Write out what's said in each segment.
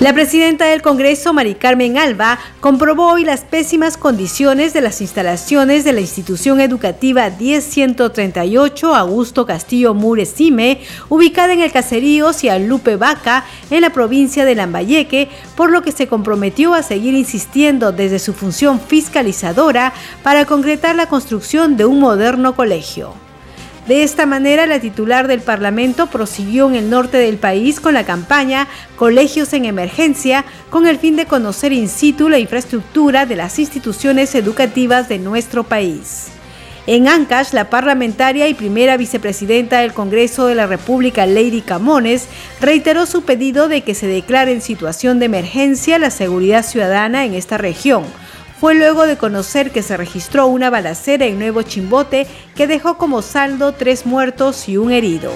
La presidenta del Congreso, Mari Carmen Alba, comprobó hoy las pésimas condiciones de las instalaciones de la institución educativa 10138 Augusto Castillo Murecime, ubicada en el caserío Cialupe Vaca, en la provincia de Lambayeque, por lo que se comprometió a seguir insistiendo desde su función fiscalizadora para concretar la construcción de un moderno colegio. De esta manera, la titular del Parlamento prosiguió en el norte del país con la campaña Colegios en Emergencia, con el fin de conocer in situ la infraestructura de las instituciones educativas de nuestro país. En Ancash, la parlamentaria y primera vicepresidenta del Congreso de la República, Lady Camones, reiteró su pedido de que se declare en situación de emergencia la seguridad ciudadana en esta región fue luego de conocer que se registró una balacera en Nuevo Chimbote que dejó como saldo tres muertos y un herido.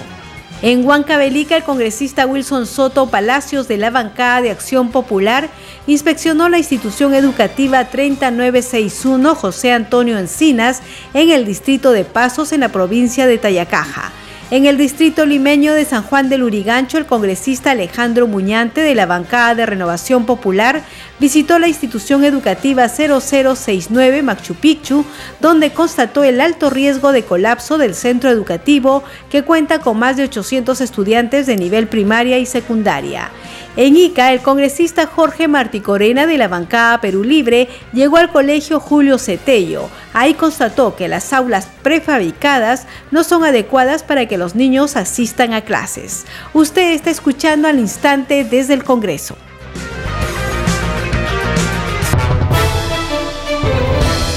En Huancavelica, el congresista Wilson Soto Palacios de la bancada de Acción Popular inspeccionó la institución educativa 3961 José Antonio Encinas en el distrito de Pasos en la provincia de Tayacaja. En el distrito limeño de San Juan del Urigancho, el congresista Alejandro Muñante de la bancada de Renovación Popular visitó la institución educativa 0069 Machu Picchu, donde constató el alto riesgo de colapso del centro educativo que cuenta con más de 800 estudiantes de nivel primaria y secundaria. En Ica, el congresista Jorge Martí Corena de la bancada Perú Libre llegó al colegio Julio Cetello. Ahí constató que las aulas prefabricadas no son adecuadas para que los niños asistan a clases. Usted está escuchando al instante desde el Congreso.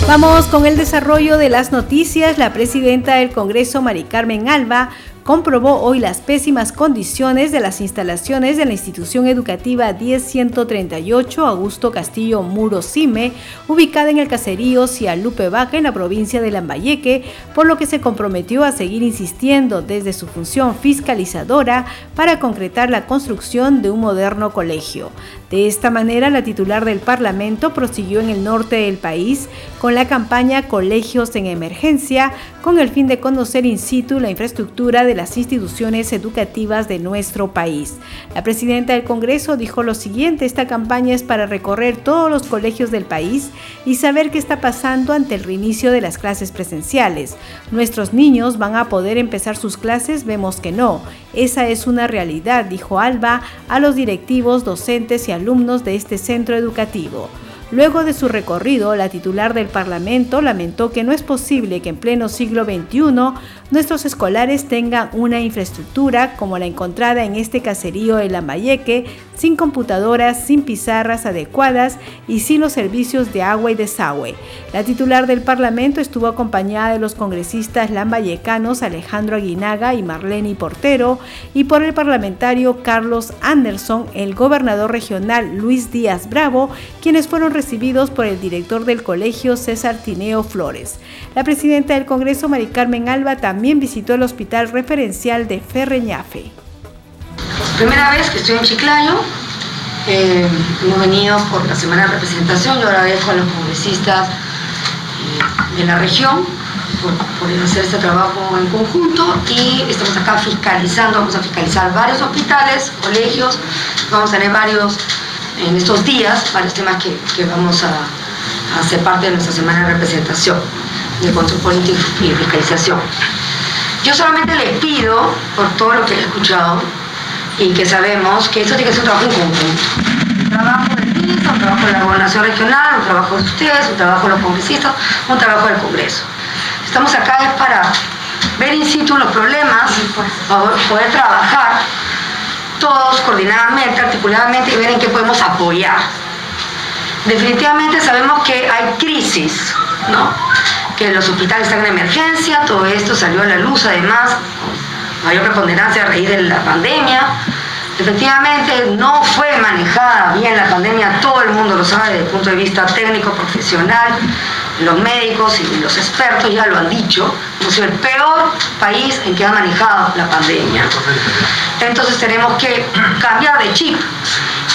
Vamos con el desarrollo de las noticias. La presidenta del Congreso, Mari Carmen Alba, comprobó hoy las pésimas condiciones de las instalaciones de la institución educativa 10138 Augusto Castillo Muro Cime, ubicada en el caserío Cialupe Vaca en la provincia de Lambayeque, por lo que se comprometió a seguir insistiendo desde su función fiscalizadora para concretar la construcción de un moderno colegio. De esta manera, la titular del Parlamento prosiguió en el norte del país con la campaña Colegios en Emergencia, con el fin de conocer in situ la infraestructura de las instituciones educativas de nuestro país. La presidenta del Congreso dijo lo siguiente, esta campaña es para recorrer todos los colegios del país y saber qué está pasando ante el reinicio de las clases presenciales. Nuestros niños van a poder empezar sus clases, vemos que no. Esa es una realidad, dijo Alba a los directivos, docentes y alumnos de este centro educativo. Luego de su recorrido, la titular del Parlamento lamentó que no es posible que en pleno siglo XXI nuestros escolares tengan una infraestructura como la encontrada en este caserío de Lambayeque, sin computadoras, sin pizarras adecuadas y sin los servicios de agua y desagüe. La titular del Parlamento estuvo acompañada de los congresistas lambayecanos Alejandro Aguinaga y Marlene Portero y por el parlamentario Carlos Anderson, el gobernador regional Luis Díaz Bravo, quienes fueron recibidos por el director del colegio César Tineo Flores. La presidenta del Congreso, Mari Carmen Alba, también visitó el hospital referencial de Ferreñafe. Primera vez que estoy en Chiclayo, eh, hemos venido por la semana de representación, yo agradezco a los congresistas eh, de la región por, hacer este trabajo en conjunto y estamos acá fiscalizando, vamos a fiscalizar varios hospitales, colegios, vamos a tener varios en estos días varios temas que, que vamos a, a, hacer parte de nuestra semana de representación de control político y fiscalización. Yo solamente le pido, por todo lo que he escuchado y que sabemos, que esto tiene que ser un trabajo en conjunto. Un trabajo del ministro, un trabajo de la gobernación regional, un trabajo de ustedes, un trabajo de los congresistas, un trabajo del Congreso. Estamos acá es para ver in situ los problemas, poder trabajar todos coordinadamente, articuladamente y ver en qué podemos apoyar. Definitivamente sabemos que hay crisis, ¿no? Que los hospitales están en emergencia, todo esto salió a la luz además, mayor preponderancia a raíz de la pandemia. Efectivamente, no fue manejada bien la pandemia, todo el mundo lo sabe desde el punto de vista técnico, profesional, los médicos y los expertos ya lo han dicho, hemos sido el peor país en que ha manejado la pandemia. Entonces tenemos que cambiar de chip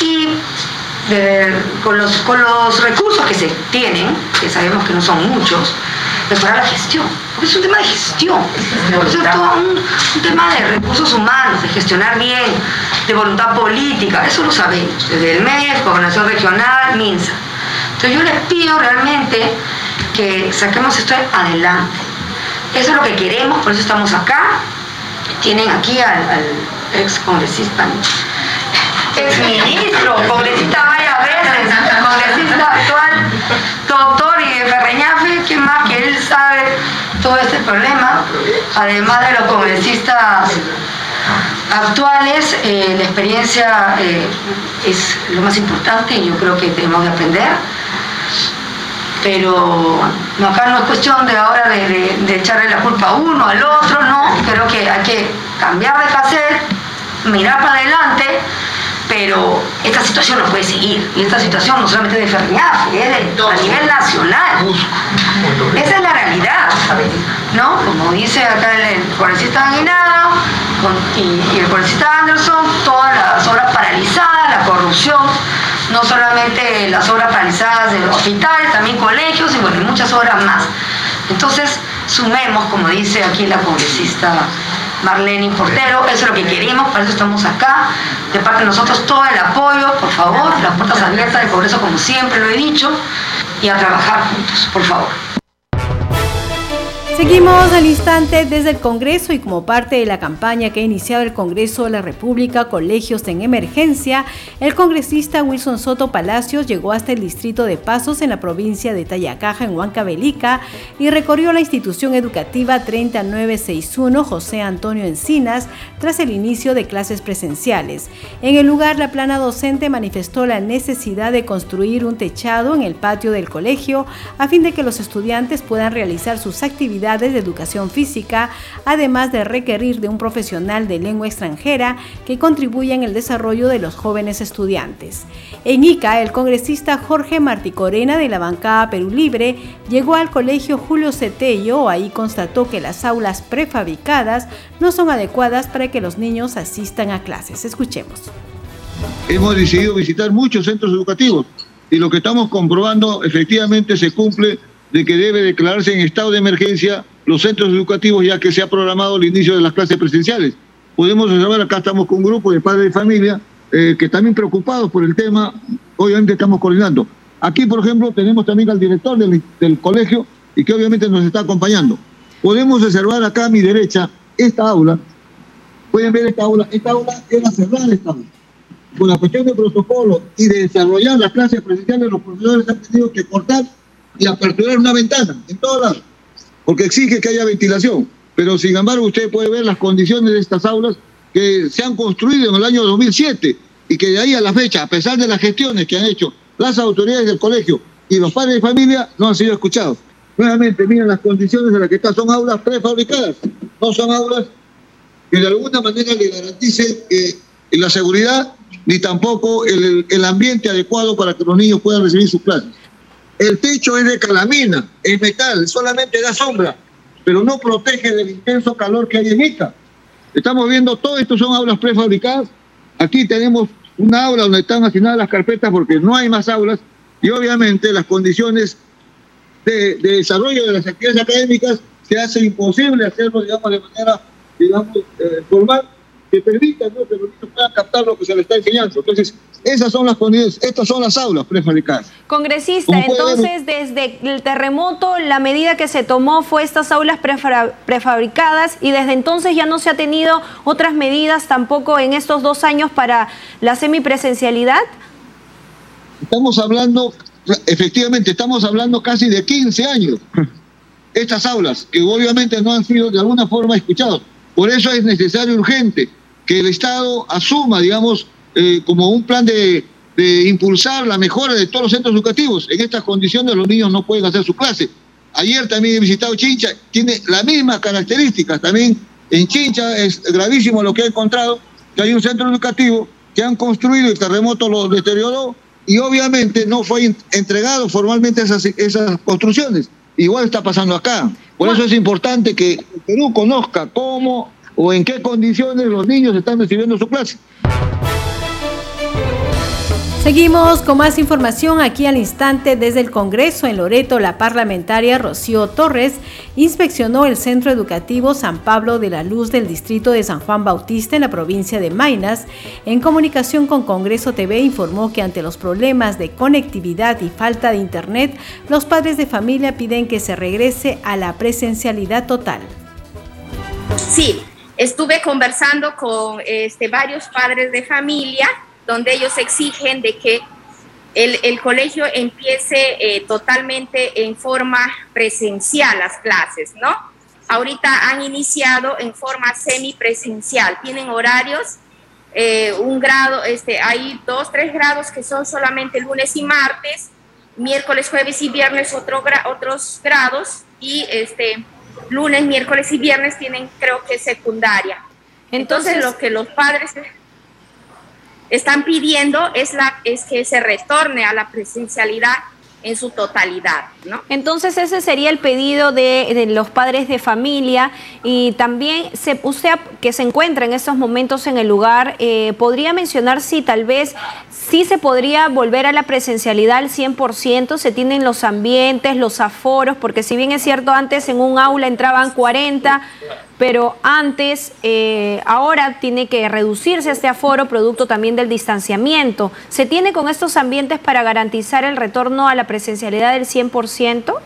y con, los, con los recursos que se tienen, que sabemos que no son muchos, mejorar la gestión. Porque es un tema de gestión, es un, tema de recursos humanos, de gestionar bien, de voluntad política, eso lo sabemos, desde el MEF, Gobernación Regional, MINSA. Entonces yo les pido realmente que saquemos esto adelante. Eso es lo que queremos, por eso estamos acá. Tienen aquí al, ex congresista, ex ministro, congresista varias veces, congresista actual, doctor y de Ferreñafe, que más que él sabe todo este problema, además de los congresistas actuales, eh, la experiencia eh, es lo más importante y yo creo que tenemos que aprender. Pero acá no es cuestión de ahora de, echarle la culpa a uno, al otro, no, creo que hay que cambiar de cassette, mirar para adelante, pero esta situación no puede seguir, y esta situación no solamente de Ferriaf, es de, a nivel nacional. Esa es la realidad, ¿no? Como dice acá el congresista Aguinado y, el congresista Anderson, todas las obras paralizadas, la corrupción, no solamente las obras paralizadas de hospitales, también colegios y bueno, muchas obras más. Entonces, sumemos, como dice aquí la congresista Marlene Portero, eso es lo que queremos, para eso estamos acá. De parte de nosotros todo el apoyo, por favor, las puertas abiertas del Congreso como siempre lo he dicho, y a trabajar juntos, por favor. Seguimos al instante desde el Congreso y como parte de la campaña que ha iniciado el Congreso de la República Colegios en Emergencia, el congresista Wilson Soto Palacios llegó hasta el distrito de Pasos en la provincia de Tayacaja, en Huancavelica, y recorrió la institución educativa 3961 José Antonio Encinas tras el inicio de clases presenciales. En el lugar, la plana docente manifestó la necesidad de construir un techado en el patio del colegio a fin de que los estudiantes puedan realizar sus actividades de educación física, además de requerir de un profesional de lengua extranjera que contribuya en el desarrollo de los jóvenes estudiantes. En Ica, el congresista Jorge Martí Corena de la bancada Perú Libre llegó al colegio Julio Cetello, ahí constató que las aulas prefabricadas no son adecuadas para que los niños asistan a clases. Escuchemos. Hemos decidido visitar muchos centros educativos y lo que estamos comprobando efectivamente se cumple de que debe declararse en estado de emergencia los centros educativos ya que se ha programado el inicio de las clases presenciales. Podemos observar, acá estamos con un grupo de padres de familia eh, que también preocupados por el tema, obviamente estamos coordinando. Aquí, por ejemplo, tenemos también al director del, del colegio y que obviamente nos está acompañando. Podemos observar acá a mi derecha esta aula. Pueden ver esta aula. Esta aula era cerrada esta aula. Con la cuestión de protocolo y de desarrollar las clases presenciales, los profesores han tenido que cortar y aperturar una ventana en todos lados, porque exige que haya ventilación. Pero sin embargo, usted puede ver las condiciones de estas aulas que se han construido en el año 2007 y que de ahí a la fecha, a pesar de las gestiones que han hecho las autoridades del colegio y los padres de familia, no han sido escuchados. Nuevamente, miren las condiciones en las que están, son aulas prefabricadas, no son aulas que de alguna manera le garanticen la seguridad ni tampoco el, el ambiente adecuado para que los niños puedan recibir sus clases. El techo es de calamina, es metal, solamente da sombra, pero no protege del intenso calor que hay en Ica. Estamos viendo, todo esto son aulas prefabricadas. Aquí tenemos una aula donde están asignadas las carpetas porque no hay más aulas y obviamente las condiciones de, desarrollo de las actividades académicas se hace imposible hacerlo, digamos, de manera, digamos, eh, formal que permitan que los niños puedan captar lo que se les está enseñando. Entonces, esas son las condiciones, estas son las aulas prefabricadas. Congresista, entonces desde el terremoto la medida que se tomó fue estas aulas prefabricadas y desde entonces ya no se ha tenido otras medidas tampoco en estos dos años para la semipresencialidad. Estamos hablando, efectivamente, estamos hablando casi de 15 años. Estas aulas, que obviamente no han sido de alguna forma escuchadas. Por eso es necesario urgente que el Estado asuma, digamos, eh, como un plan de, impulsar la mejora de todos los centros educativos. En estas condiciones los niños no pueden hacer su clase. Ayer también he visitado Chincha, tiene las mismas características. También en Chincha es gravísimo lo que he encontrado, que hay un centro educativo que han construido, el terremoto lo deterioró y obviamente no fue entregado formalmente esas, esas construcciones. Igual está pasando acá. Por eso es importante que el Perú conozca cómo o en qué condiciones los niños están recibiendo su clase. Seguimos con más información aquí al instante desde el Congreso en Loreto. La parlamentaria Rocío Torres inspeccionó el Centro Educativo San Pablo de la Luz del distrito de San Juan Bautista en la provincia de Maynas. En comunicación con Congreso TV informó que ante los problemas de conectividad y falta de internet, los padres de familia piden que se regrese a la presencialidad total. Sí, estuve conversando con este, varios padres de familia donde ellos exigen de que el, colegio empiece eh, totalmente en forma presencial las clases, ¿no? Ahorita han iniciado en forma semipresencial, tienen horarios, eh, un grado, este, hay dos, tres grados que son solamente lunes y martes, miércoles, jueves y viernes otro otros grados y este, lunes, miércoles y viernes tienen creo que secundaria. Entonces, Entonces lo que los padres están pidiendo es, la, es que se retorne a la presencialidad en su totalidad, ¿no? Entonces ese sería el pedido de, los padres de familia y también se, usted que se encuentra en estos momentos en el lugar, eh, ¿podría mencionar si tal vez sí se podría volver a la presencialidad al 100%, se tienen los ambientes, los aforos, porque si bien es cierto antes en un aula entraban 40, pero antes, eh, ahora tiene que reducirse este aforo producto también del distanciamiento. ¿Se tiene con estos ambientes para garantizar el retorno a la presencialidad del 100%?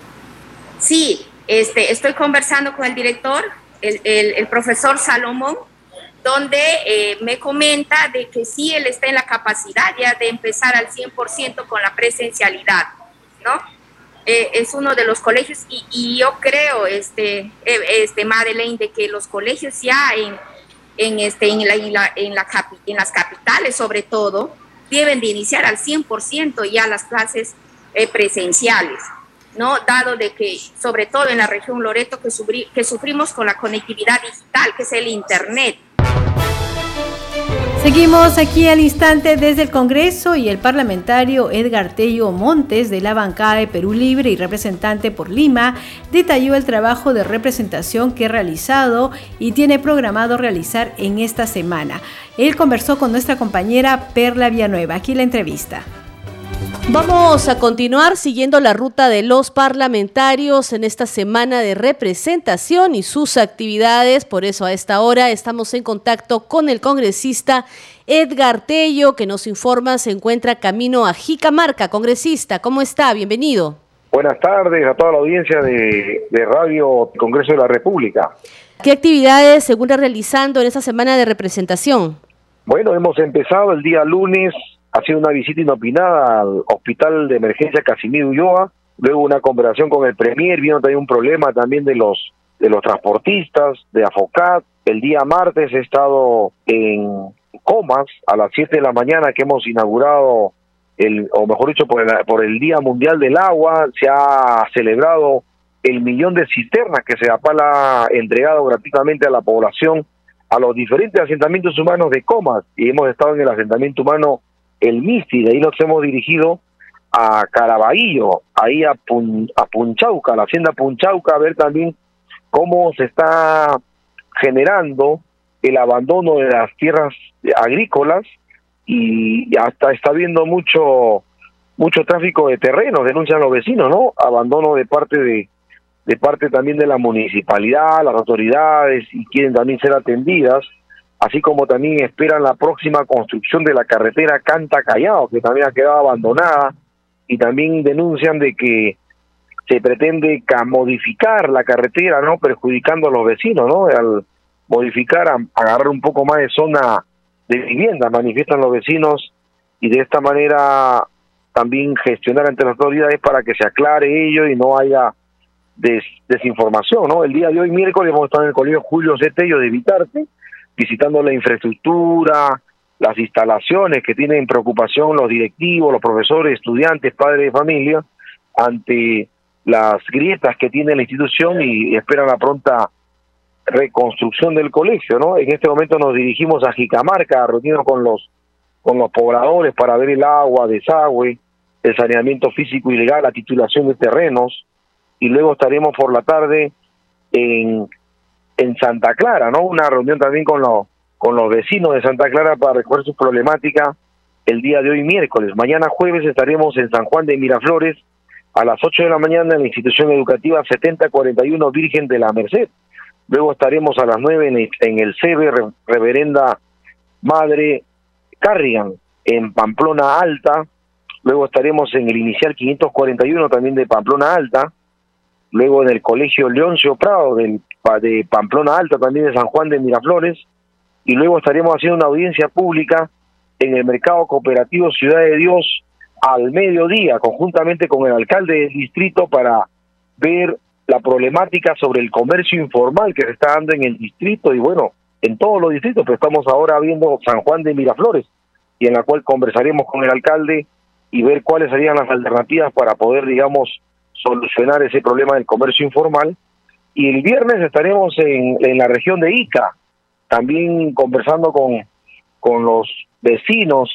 Sí, este, estoy conversando con el director, el, profesor Salomón, donde eh, me comenta de que sí, él está en la capacidad ya de empezar al 100% con la presencialidad, ¿no? Eh, es uno de los colegios y, yo creo, este, eh, este Madeleine, de que los colegios ya en, en, este, en, la, en, la, en, las capitales sobre todo, deben de iniciar al 100% ya las clases eh, presenciales, ¿no? Dado de que, sobre todo en la región Loreto, que, que sufrimos con la conectividad digital, que es el Internet, Seguimos aquí al instante desde el Congreso y el parlamentario Edgar Tello Montes de la bancada de Perú Libre y representante por Lima detalló el trabajo de representación que ha realizado y tiene programado realizar en esta semana. Él conversó con nuestra compañera Perla Villanueva. Aquí la entrevista. Vamos a continuar siguiendo la ruta de los parlamentarios en esta semana de representación y sus actividades. Por eso a esta hora estamos en contacto con el congresista Edgar Tello, que nos informa se encuentra camino a Jicamarca. Congresista, ¿cómo está? Bienvenido. Buenas tardes a toda la audiencia de, de Radio Congreso de la República. ¿Qué actividades se encuentra realizando en esta semana de representación? Bueno, hemos empezado el día lunes ha sido una visita inopinada al Hospital de Emergencia Casimiro Ulloa, luego una conversación con el Premier, vino también un problema también de los de los transportistas, de Afocat. El día martes he estado en Comas a las 7 de la mañana que hemos inaugurado el, o mejor dicho, por el, por el Día Mundial del Agua, se ha celebrado el millón de cisternas que se ha entregado gratuitamente a la población, a los diferentes asentamientos humanos de Comas, y hemos estado en el asentamiento humano el MISTI, de ahí nos hemos dirigido a Caraballo, ahí a, a Punchauca, la hacienda Punchauca, a ver también cómo se está generando el abandono de las tierras agrícolas y hasta está habiendo mucho mucho tráfico de terrenos, denuncian los vecinos, ¿no? Abandono de parte de de parte también de la municipalidad, las autoridades y quieren también ser atendidas así como también esperan la próxima construcción de la carretera Canta Callao, que también ha quedado abandonada, y también denuncian de que se pretende modificar la carretera, ¿no? Perjudicando a los vecinos, ¿no? Al modificar, agarrar un poco más de zona de vivienda, manifiestan los vecinos, y de esta manera también gestionar ante las autoridades para que se aclare ello y no haya desinformación, ¿no? El día de hoy, miércoles, vamos a estar en el colegio Julio Cetello de Evitarte, visitando la infraestructura, las instalaciones que tienen preocupación los directivos, los profesores, estudiantes, padres de familia, ante las grietas que tiene la institución y esperan la pronta reconstrucción del colegio, ¿no? En este momento nos dirigimos a Jicamarca, reunirnos con los con los pobladores para ver el agua, desagüe, el saneamiento físico y legal, la titulación de terrenos, y luego estaremos por la tarde en, en Santa Clara, ¿no? Una reunión también con los, con los vecinos de Santa Clara para recoger su problemática el día de hoy miércoles. Mañana jueves estaremos en San Juan de Miraflores a las 8 de la mañana en la institución educativa 7041 Virgen de la Merced. Luego estaremos a las 9 en el, en Reverenda Madre Carrigan en Pamplona Alta. Luego estaremos en el inicial 541 también de Pamplona Alta. Luego en el colegio Leoncio Prado del, de Pamplona Alta también de San Juan de Miraflores. Y luego estaremos haciendo una audiencia pública en el mercado cooperativo Ciudad de Dios al mediodía, conjuntamente con el alcalde del distrito, para ver la problemática sobre el comercio informal que se está dando en el distrito y bueno, en todos los distritos, pero estamos ahora viendo San Juan de Miraflores y en la cual conversaremos con el alcalde y ver cuáles serían las alternativas para poder, digamos, solucionar ese problema del comercio informal. Y el viernes estaremos en, en la región de Ica, también conversando con, con los vecinos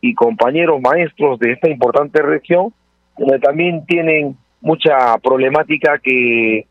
y compañeros maestros de esta importante región, donde también tienen mucha problemática que,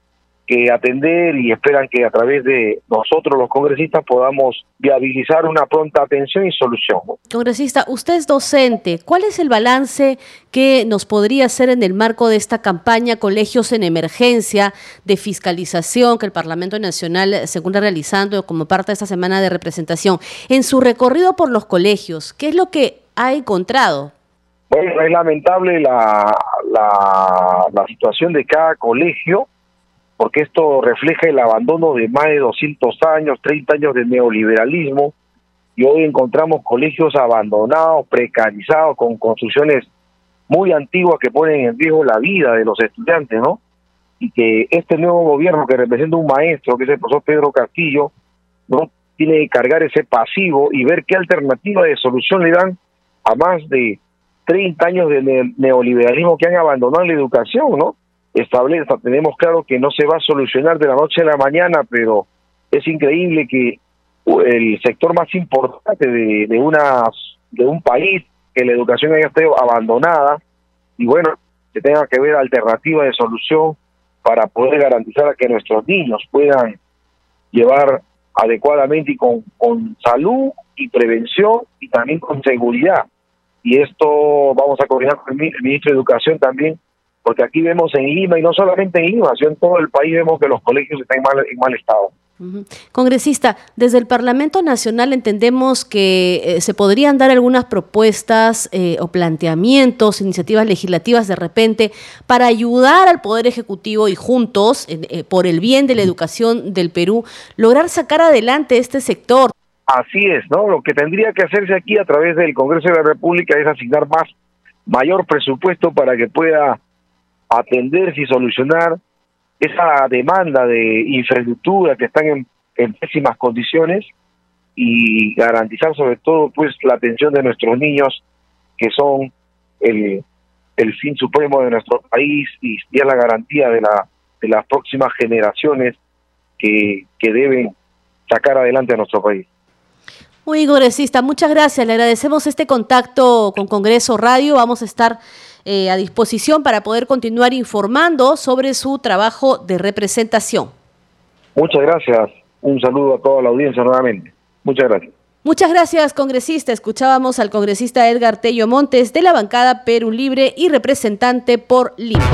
que atender y esperan que a través de nosotros los congresistas podamos viabilizar una pronta atención y solución. Congresista, usted es docente. ¿Cuál es el balance que nos podría hacer en el marco de esta campaña Colegios en Emergencia de fiscalización que el Parlamento Nacional se encuentra realizando como parte de esta semana de representación? En su recorrido por los colegios, ¿qué es lo que ha encontrado? Bueno, es lamentable la, la, situación de cada colegio, porque esto refleja el abandono de más de 200 años, 30 años de neoliberalismo, y hoy encontramos colegios abandonados, precarizados, con construcciones muy antiguas que ponen en riesgo la vida de los estudiantes, ¿no? Y que este nuevo gobierno que representa un maestro, que es el profesor Pedro Castillo, ¿no? Tiene que cargar ese pasivo y ver qué alternativa de solución le dan a más de 30 años de neoliberalismo que han abandonado la educación, ¿no? Establece, tenemos claro que no se va a solucionar de la noche a la mañana, pero es increíble que el sector más importante de, de, una, de un país, que la educación haya estado abandonada, y bueno, que tenga que ver alternativa de solución para poder garantizar que nuestros niños puedan llevar adecuadamente y con, con salud y prevención y también con seguridad. Y esto vamos a coordinar con el ministro de Educación también, porque aquí vemos en Lima, y no solamente en Lima, sino en todo el país vemos que los colegios están en mal, en mal estado. Congresista, desde el Parlamento Nacional entendemos que eh, se podrían dar algunas propuestas eh, o planteamientos, iniciativas legislativas de repente para ayudar al Poder Ejecutivo y juntos, eh, por el bien de la educación del Perú, lograr sacar adelante este sector. Así es, ¿no? Lo que tendría que hacerse aquí a través del Congreso de la República es asignar más, mayor presupuesto para que pueda atenderse y solucionar esa demanda de infraestructura que están en, en pésimas condiciones y garantizar sobre todo pues la atención de nuestros niños que son el, fin supremo de nuestro país y la garantía de la de las próximas generaciones que, que deben sacar adelante a nuestro país. Muy congresista, muchas gracias. Le agradecemos este contacto con Congreso Radio. Vamos a estar eh, a disposición para poder continuar informando sobre su trabajo de representación. Muchas gracias. Un saludo a toda la audiencia nuevamente. Muchas gracias. Muchas gracias, congresista. Escuchábamos al congresista Edgar Tello Montes de la bancada Perú Libre y representante por Lima.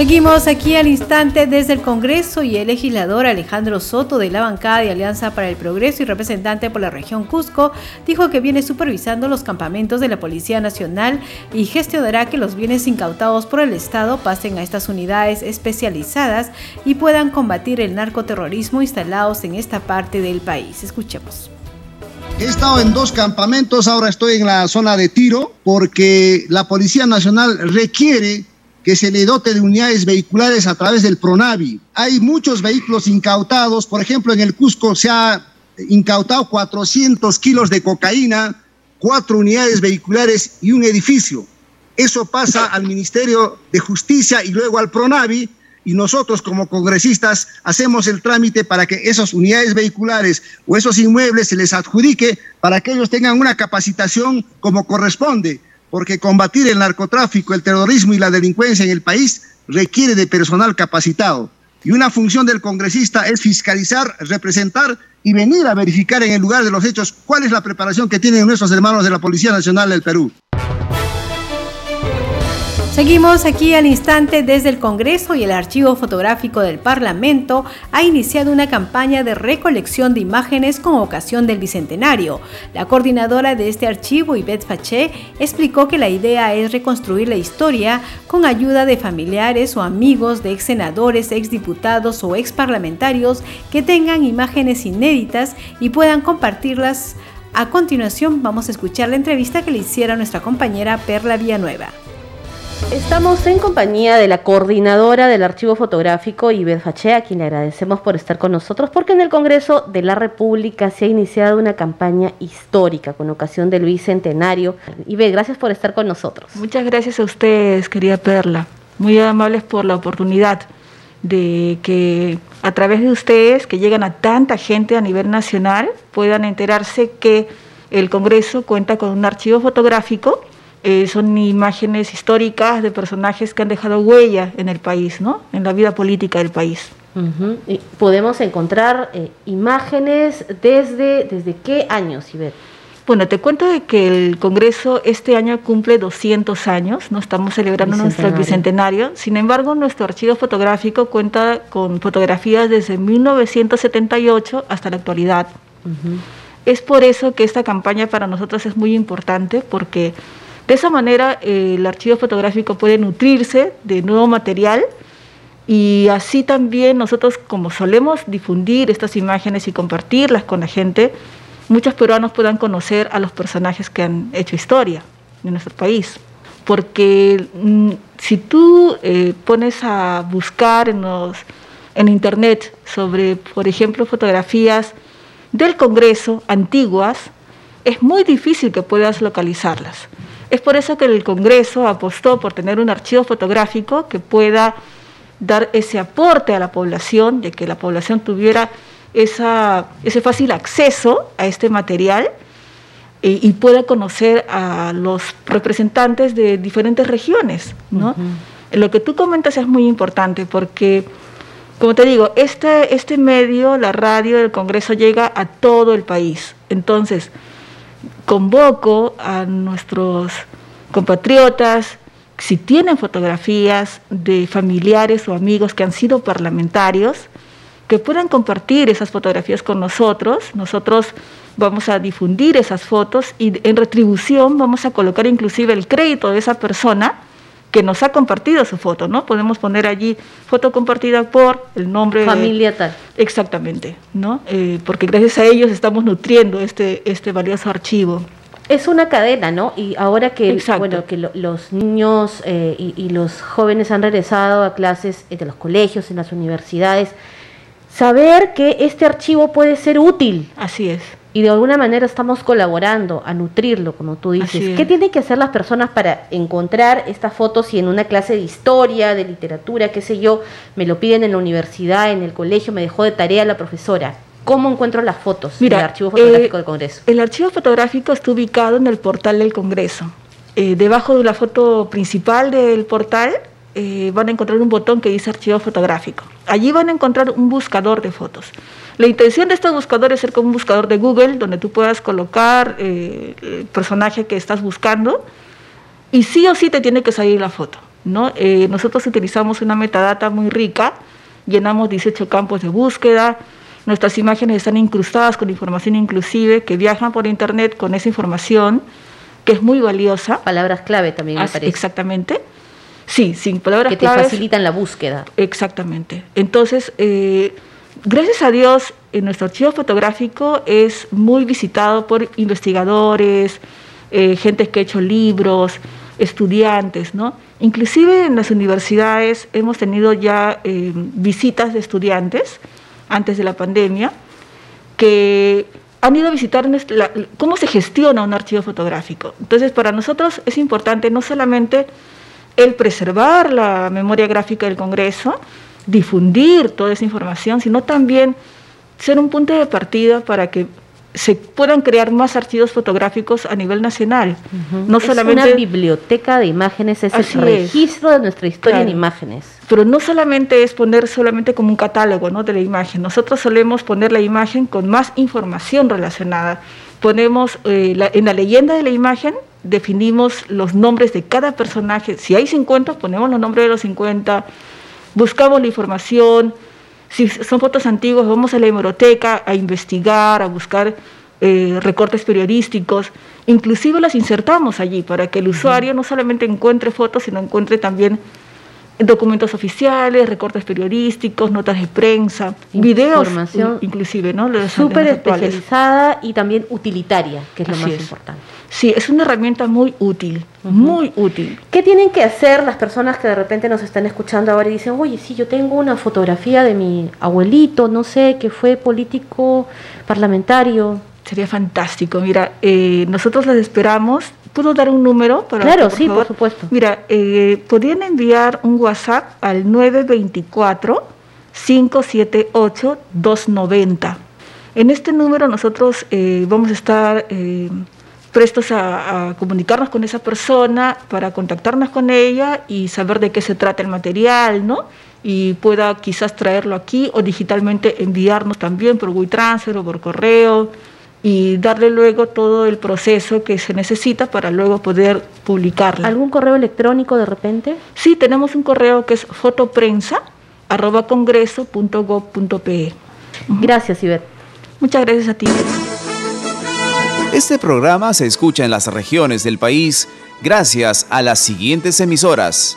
Seguimos aquí al instante desde el Congreso y el legislador Alejandro Soto de la bancada de Alianza para el Progreso y representante por la región Cusco dijo que viene supervisando los campamentos de la Policía Nacional y gestionará que los bienes incautados por el Estado pasen a estas unidades especializadas y puedan combatir el narcoterrorismo instalados en esta parte del país. Escuchemos. He estado en dos campamentos, ahora estoy en la zona de tiro porque la Policía Nacional requiere que se le dote de unidades vehiculares a través del PRONAVI. Hay muchos vehículos incautados, por ejemplo, en el Cusco se ha incautado 400 kilos de cocaína, cuatro unidades vehiculares y un edificio. Eso pasa al Ministerio de Justicia y luego al PRONAVI y nosotros como congresistas hacemos el trámite para que esas unidades vehiculares o esos inmuebles se les adjudique para que ellos tengan una capacitación como corresponde, porque combatir el narcotráfico, el terrorismo y la delincuencia en el país requiere de personal capacitado. Y una función del congresista es fiscalizar, representar y venir a verificar en el lugar de los hechos cuál es la preparación que tienen nuestros hermanos de la Policía Nacional del Perú. Seguimos aquí al instante desde el Congreso y el Archivo Fotográfico del Parlamento ha iniciado una campaña de recolección de imágenes con ocasión del Bicentenario. La coordinadora de este archivo, Yvette Faché, explicó que la idea es reconstruir la historia con ayuda de familiares o amigos de ex senadores, ex diputados o ex parlamentarios que tengan imágenes inéditas y puedan compartirlas. A continuación vamos a escuchar la entrevista que le hiciera nuestra compañera Perla Villanueva. Estamos en compañía de la coordinadora del archivo fotográfico, Iber Fache, a quien le agradecemos por estar con nosotros, porque en el Congreso de la República se ha iniciado una campaña histórica con ocasión del Bicentenario. Iber, gracias por estar con nosotros. Muchas gracias a ustedes, querida Perla. Muy amables por la oportunidad de que a través de ustedes, que llegan a tanta gente a nivel nacional, puedan enterarse que el Congreso cuenta con un archivo fotográfico eh, son imágenes históricas de personajes que han dejado huella en el país, ¿no? en la vida política del país. y podemos encontrar eh, imágenes desde, desde qué años, Iber? Bueno, te cuento de que el Congreso este año cumple 200 años, no estamos celebrando nuestro bicentenario, sin embargo nuestro archivo fotográfico cuenta con fotografías desde 1978 hasta la actualidad. Es por eso que esta campaña para nosotros es muy importante porque de esa manera eh, el archivo fotográfico puede nutrirse de nuevo material y así también nosotros como solemos difundir estas imágenes y compartirlas con la gente, muchos peruanos puedan conocer a los personajes que han hecho historia en nuestro país. Porque mm, si tú eh, pones a buscar en, en internet sobre, por ejemplo, fotografías del Congreso antiguas, es muy difícil que puedas localizarlas. Es por eso que el Congreso apostó por tener un archivo fotográfico que pueda dar ese aporte a la población, de que la población tuviera ese fácil acceso a este material eh, y, pueda conocer a los representantes de diferentes regiones. Lo que tú comentas es muy importante porque, como te digo, este, este medio, la radio del Congreso, llega a todo el país. Entonces, convoco a nuestros compatriotas, si tienen fotografías de familiares o amigos que han sido parlamentarios, que puedan compartir esas fotografías con nosotros. Nosotros vamos a difundir esas fotos y en retribución vamos a colocar inclusive el crédito de esa persona que nos ha compartido su foto, ¿no? Podemos poner allí foto compartida por el nombre familia tal. Exactamente, ¿no? Eh, porque gracias a ellos estamos nutriendo este este valioso archivo. Es una cadena, ¿no? Y ahora que bueno que los niños eh, y, y, los jóvenes han regresado a clases de los colegios, en las universidades, saber que este archivo puede ser útil. Así es y de alguna manera estamos colaborando a nutrirlo, como tú dices. ¿Qué tienen que hacer las personas para encontrar estas fotos si en una clase de historia, de literatura, qué sé yo, me lo piden en la universidad, en el colegio, me dejó de tarea la profesora? ¿Cómo encuentro las fotos del archivo fotográfico del Congreso? El archivo fotográfico está ubicado en el portal del Congreso. Eh, debajo de la foto principal del portal eh, van a encontrar un botón que dice archivo fotográfico. Allí van a encontrar un buscador de fotos. La intención de este buscador es ser como un buscador de Google, donde tú puedas colocar eh, el personaje que estás buscando y sí o sí te tiene que salir la foto. ¿no? Eh, nosotros utilizamos una metadata muy rica, llenamos 18 campos de búsqueda, nuestras imágenes están incrustadas con información inclusive que viajan por internet con esa información que es muy valiosa. Palabras clave también me parece. Exactamente. Sí, sin palabras. Que te facilitan la búsqueda. Exactamente. Entonces, eh, gracias a Dios, en nuestro archivo fotográfico es muy visitado por investigadores, eh, gente que ha hecho libros, estudiantes, ¿no? Inclusive en las universidades hemos tenido ya eh, visitas de estudiantes antes de la pandemia que han ido a visitar cómo se gestiona un archivo fotográfico. Entonces, para nosotros es importante no solamente el preservar la memoria gráfica del Congreso, difundir toda esa información, sino también ser un punto de partida para que se puedan crear más archivos fotográficos a nivel nacional. No solamente una biblioteca de imágenes, es el registro de nuestra historia en imágenes. Pero no solamente es poner solamente como un catálogo ¿no? de la imagen, nosotros solemos poner la imagen con más información relacionada. Ponemos eh, en la leyenda de la imagen, definimos los nombres de cada personaje. Si hay 50, ponemos los nombres de los 50, buscamos la información, si son fotos antiguas, vamos a la hemeroteca a investigar, a buscar eh, recortes periodísticos, inclusive las insertamos allí para que el usuario no solamente encuentre fotos, sino encuentre también documentos oficiales, recortes periodísticos, notas de prensa, videos, inclusive, ¿no? Súper especializada y también utilitaria, que es lo más importante. Sí, es una herramienta muy útil, muy útil. ¿Qué tienen que hacer las personas que de repente nos están escuchando ahora y dicen, oye, sí, yo tengo una fotografía de mi abuelito, no sé, que fue político parlamentario? Sería fantástico. Mira, eh, nosotros les esperamos. ¿Puedo dar un número? Para claro, sí, por supuesto. Mira, eh, podrían enviar un WhatsApp al 924-578-290. En este número nosotros eh, vamos a estar prestos a, comunicarnos con esa persona para contactarnos con ella y saber de qué se trata el material, ¿no? Y pueda quizás traerlo aquí o digitalmente enviarnos también por WeTransfer o por correo y darle luego todo el proceso que se necesita para luego poder publicarla. ¿Algún correo electrónico de repente? Sí, tenemos un correo que es fotoprensa arroba congreso.gov.pe. Gracias, Ivette. Muchas gracias a ti. Este programa se escucha en las regiones del país gracias a las siguientes emisoras.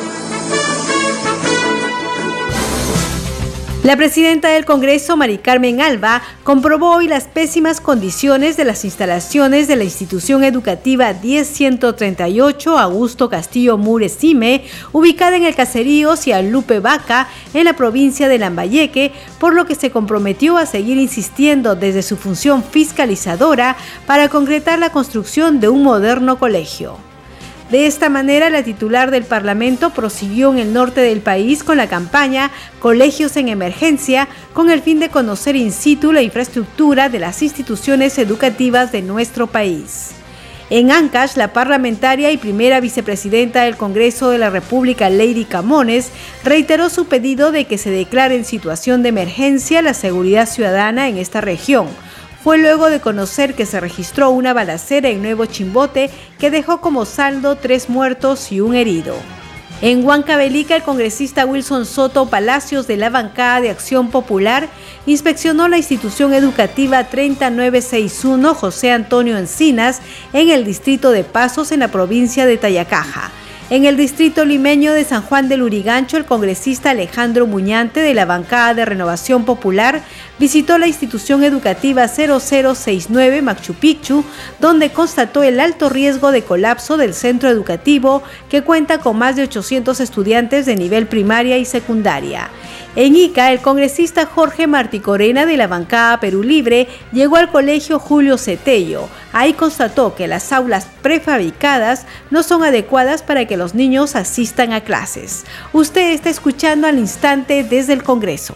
La presidenta del Congreso, Mari Carmen Alba, comprobó hoy las pésimas condiciones de las instalaciones de la institución educativa 10138 Augusto Castillo Muresime, ubicada en el caserío Cialupe Vaca, en la provincia de Lambayeque, por lo que se comprometió a seguir insistiendo desde su función fiscalizadora para concretar la construcción de un moderno colegio. De esta manera, la titular del Parlamento prosiguió en el norte del país con la campaña Colegios en Emergencia, con el fin de conocer in situ la infraestructura de las instituciones educativas de nuestro país. En Ancash, la parlamentaria y primera vicepresidenta del Congreso de la República, Lady Camones, reiteró su pedido de que se declare en situación de emergencia la seguridad ciudadana en esta región fue luego de conocer que se registró una balacera en Nuevo Chimbote que dejó como saldo tres muertos y un herido. En Huancavelica, el congresista Wilson Soto Palacios de la bancada de Acción Popular inspeccionó la institución educativa 3961 José Antonio Encinas en el distrito de Pasos en la provincia de Tayacaja. En el distrito limeño de San Juan del Urigancho, el congresista Alejandro Muñante de la bancada de Renovación Popular visitó la institución educativa 0069 Machu Picchu, donde constató el alto riesgo de colapso del centro educativo que cuenta con más de 800 estudiantes de nivel primaria y secundaria. En Ica, el congresista Jorge Martí Corena de la bancada Perú Libre llegó al colegio Julio Cetello. Ahí constató que las aulas prefabricadas no son adecuadas para que los niños asistan a clases. Usted está escuchando al instante desde el Congreso.